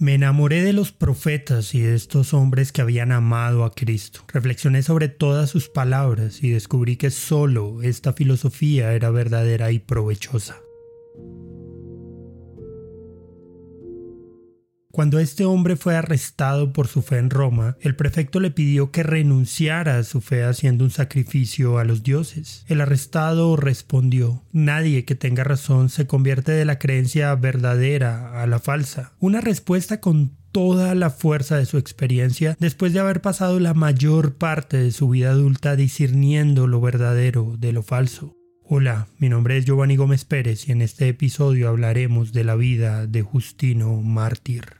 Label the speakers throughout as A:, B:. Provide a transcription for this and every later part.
A: Me enamoré de los profetas y de estos hombres que habían amado a Cristo. Reflexioné sobre todas sus palabras y descubrí que solo esta filosofía era verdadera y provechosa. Cuando este hombre fue arrestado por su fe en Roma, el prefecto le pidió que renunciara a su fe haciendo un sacrificio a los dioses. El arrestado respondió, Nadie que tenga razón se convierte de la creencia verdadera a la falsa. Una respuesta con toda la fuerza de su experiencia después de haber pasado la mayor parte de su vida adulta discerniendo lo verdadero de lo falso. Hola, mi nombre es Giovanni Gómez Pérez y en este episodio hablaremos de la vida de Justino Mártir.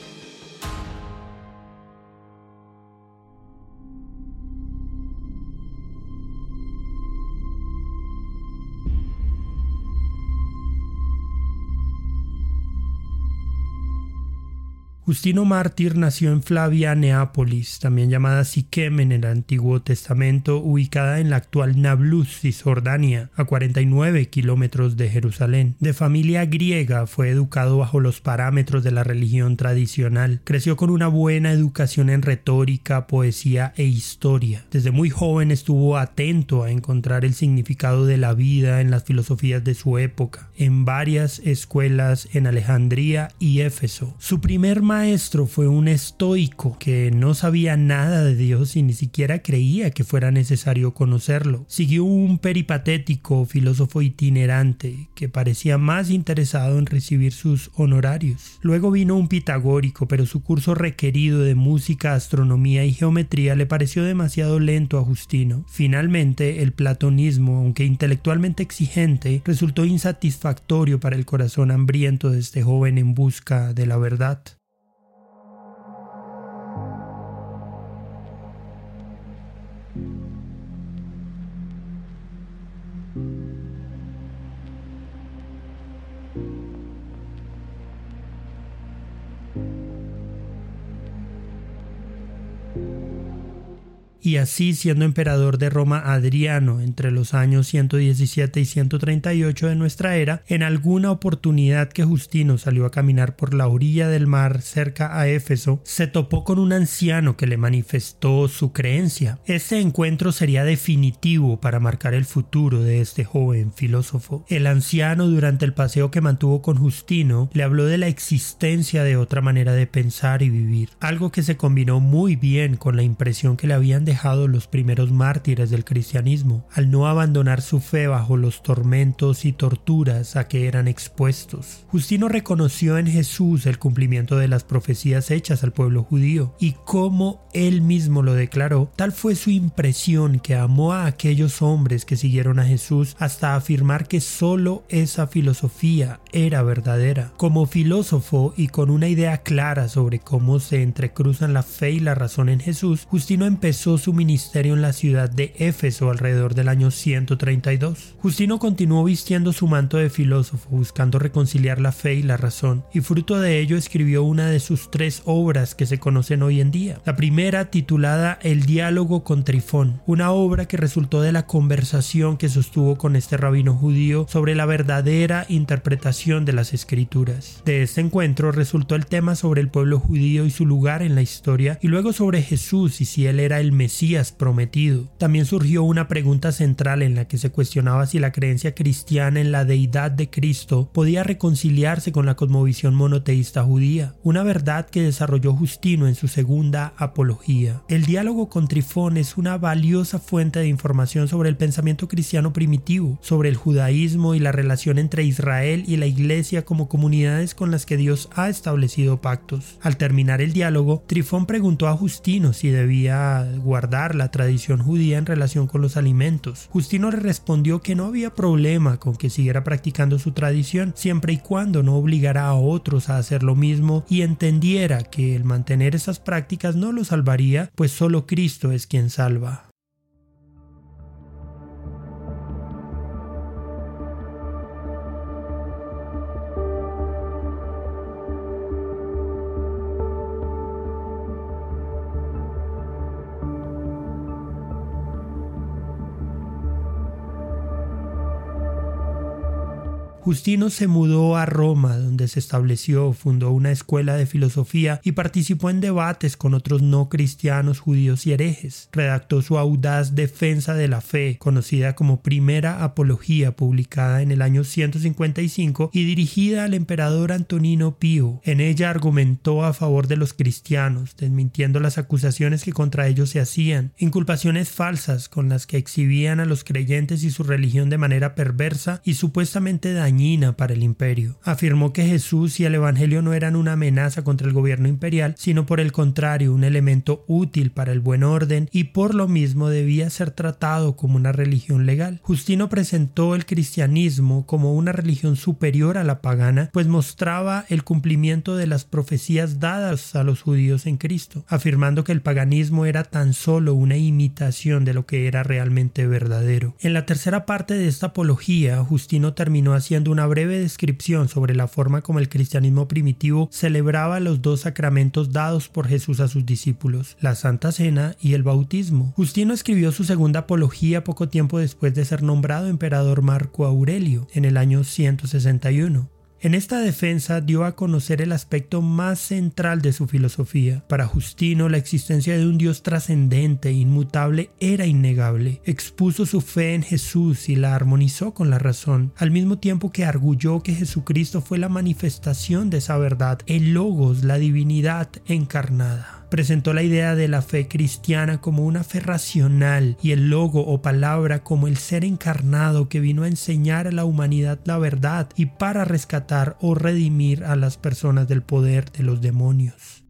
A: Justino Mártir nació en Flavia, Neápolis, también llamada Siquem en el Antiguo Testamento, ubicada en la actual Nablus, Cisjordania, a 49 kilómetros de Jerusalén. De familia griega, fue educado bajo los parámetros de la religión tradicional. Creció con una buena educación en retórica, poesía e historia. Desde muy joven estuvo atento a encontrar el significado de la vida en las filosofías de su época, en varias escuelas en Alejandría y Éfeso. Su primer maestro fue un estoico que no sabía nada de Dios y ni siquiera creía que fuera necesario conocerlo. Siguió un peripatético filósofo itinerante que parecía más interesado en recibir sus honorarios. Luego vino un pitagórico, pero su curso requerido de música, astronomía y geometría le pareció demasiado lento a Justino. Finalmente, el platonismo, aunque intelectualmente exigente, resultó insatisfactorio para el corazón hambriento de este joven en busca de la verdad. Y así siendo emperador de Roma Adriano entre los años 117 y 138 de nuestra era, en alguna oportunidad que Justino salió a caminar por la orilla del mar cerca a Éfeso, se topó con un anciano que le manifestó su creencia. Este encuentro sería definitivo para marcar el futuro de este joven filósofo. El anciano durante el paseo que mantuvo con Justino le habló de la existencia de otra manera de pensar y vivir, algo que se combinó muy bien con la impresión que le habían dejado los primeros mártires del cristianismo, al no abandonar su fe bajo los tormentos y torturas a que eran expuestos. Justino reconoció en Jesús el cumplimiento de las profecías hechas al pueblo judío, y como él mismo lo declaró, tal fue su impresión que amó a aquellos hombres que siguieron a Jesús hasta afirmar que sólo esa filosofía era verdadera. Como filósofo y con una idea clara sobre cómo se entrecruzan la fe y la razón en Jesús, Justino empezó su ministerio en la ciudad de Éfeso alrededor del año 132. Justino continuó vistiendo su manto de filósofo, buscando reconciliar la fe y la razón, y fruto de ello escribió una de sus tres obras que se conocen hoy en día. La primera, titulada El diálogo con Trifón, una obra que resultó de la conversación que sostuvo con este rabino judío sobre la verdadera interpretación de las escrituras. De este encuentro resultó el tema sobre el pueblo judío y su lugar en la historia, y luego sobre Jesús y si él era el Mesías prometido. También surgió una pregunta central en la que se cuestionaba si la creencia cristiana en la deidad de Cristo podía reconciliarse con la cosmovisión monoteísta judía, una verdad que desarrolló Justino en su segunda apología. El diálogo con Trifón es una valiosa fuente de información sobre el pensamiento cristiano primitivo, sobre el judaísmo y la relación entre Israel y la iglesia como comunidades con las que Dios ha establecido pactos. Al terminar el diálogo, Trifón preguntó a Justino si debía guardar la tradición judía en relación con los alimentos. Justino le respondió que no había problema con que siguiera practicando su tradición siempre y cuando no obligara a otros a hacer lo mismo y entendiera que el mantener esas prácticas no lo salvaría, pues solo Cristo es quien salva. Justino se mudó a Roma, donde se estableció, fundó una escuela de filosofía y participó en debates con otros no cristianos, judíos y herejes. Redactó su audaz Defensa de la Fe, conocida como Primera Apología, publicada en el año 155 y dirigida al emperador Antonino Pío. En ella argumentó a favor de los cristianos, desmintiendo las acusaciones que contra ellos se hacían, inculpaciones falsas con las que exhibían a los creyentes y su religión de manera perversa y supuestamente dañina para el imperio. Afirmó que Jesús y el Evangelio no eran una amenaza contra el gobierno imperial, sino por el contrario un elemento útil para el buen orden y por lo mismo debía ser tratado como una religión legal. Justino presentó el cristianismo como una religión superior a la pagana, pues mostraba el cumplimiento de las profecías dadas a los judíos en Cristo, afirmando que el paganismo era tan solo una imitación de lo que era realmente verdadero. En la tercera parte de esta apología, Justino terminó haciendo una breve descripción sobre la forma como el cristianismo primitivo celebraba los dos sacramentos dados por Jesús a sus discípulos, la Santa Cena y el bautismo. Justino escribió su segunda apología poco tiempo después de ser nombrado emperador Marco Aurelio, en el año 161. En esta defensa dio a conocer el aspecto más central de su filosofía. Para Justino, la existencia de un Dios trascendente e inmutable era innegable. Expuso su fe en Jesús y la armonizó con la razón, al mismo tiempo que arguyó que Jesucristo fue la manifestación de esa verdad, el logos, la divinidad encarnada presentó la idea de la fe cristiana como una fe racional y el logo o palabra como el ser encarnado que vino a enseñar a la humanidad la verdad y para rescatar o redimir a las personas del poder de los demonios.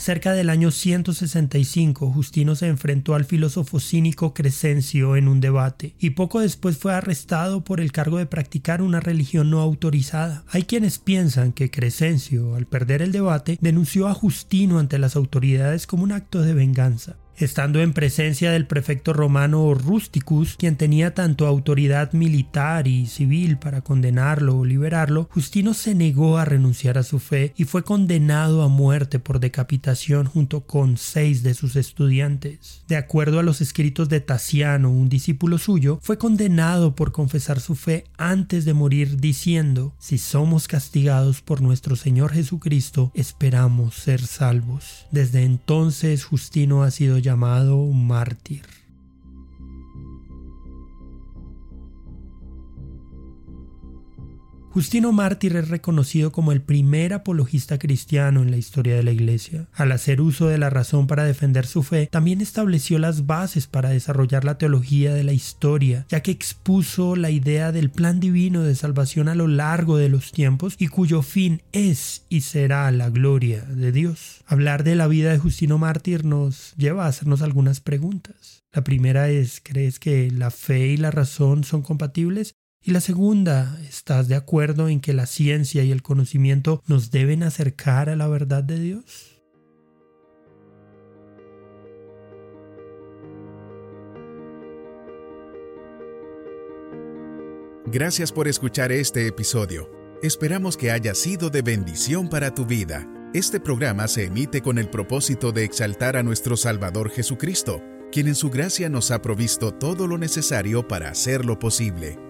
A: Cerca del año 165, Justino se enfrentó al filósofo cínico Crescencio en un debate, y poco después fue arrestado por el cargo de practicar una religión no autorizada. Hay quienes piensan que Crescencio, al perder el debate, denunció a Justino ante las autoridades como un acto de venganza estando en presencia del prefecto romano Rusticus, quien tenía tanto autoridad militar y civil para condenarlo o liberarlo, Justino se negó a renunciar a su fe y fue condenado a muerte por decapitación junto con seis de sus estudiantes. De acuerdo a los escritos de Tasiano, un discípulo suyo, fue condenado por confesar su fe antes de morir diciendo, si somos castigados por nuestro Señor Jesucristo, esperamos ser salvos. Desde entonces Justino ha sido llamado mártir. Justino Mártir es reconocido como el primer apologista cristiano en la historia de la Iglesia. Al hacer uso de la razón para defender su fe, también estableció las bases para desarrollar la teología de la historia, ya que expuso la idea del plan divino de salvación a lo largo de los tiempos y cuyo fin es y será la gloria de Dios. Hablar de la vida de Justino Mártir nos lleva a hacernos algunas preguntas. La primera es, ¿crees que la fe y la razón son compatibles? Y la segunda, ¿estás de acuerdo en que la ciencia y el conocimiento nos deben acercar a la verdad de Dios?
B: Gracias por escuchar este episodio. Esperamos que haya sido de bendición para tu vida. Este programa se emite con el propósito de exaltar a nuestro Salvador Jesucristo, quien en su gracia nos ha provisto todo lo necesario para hacerlo posible.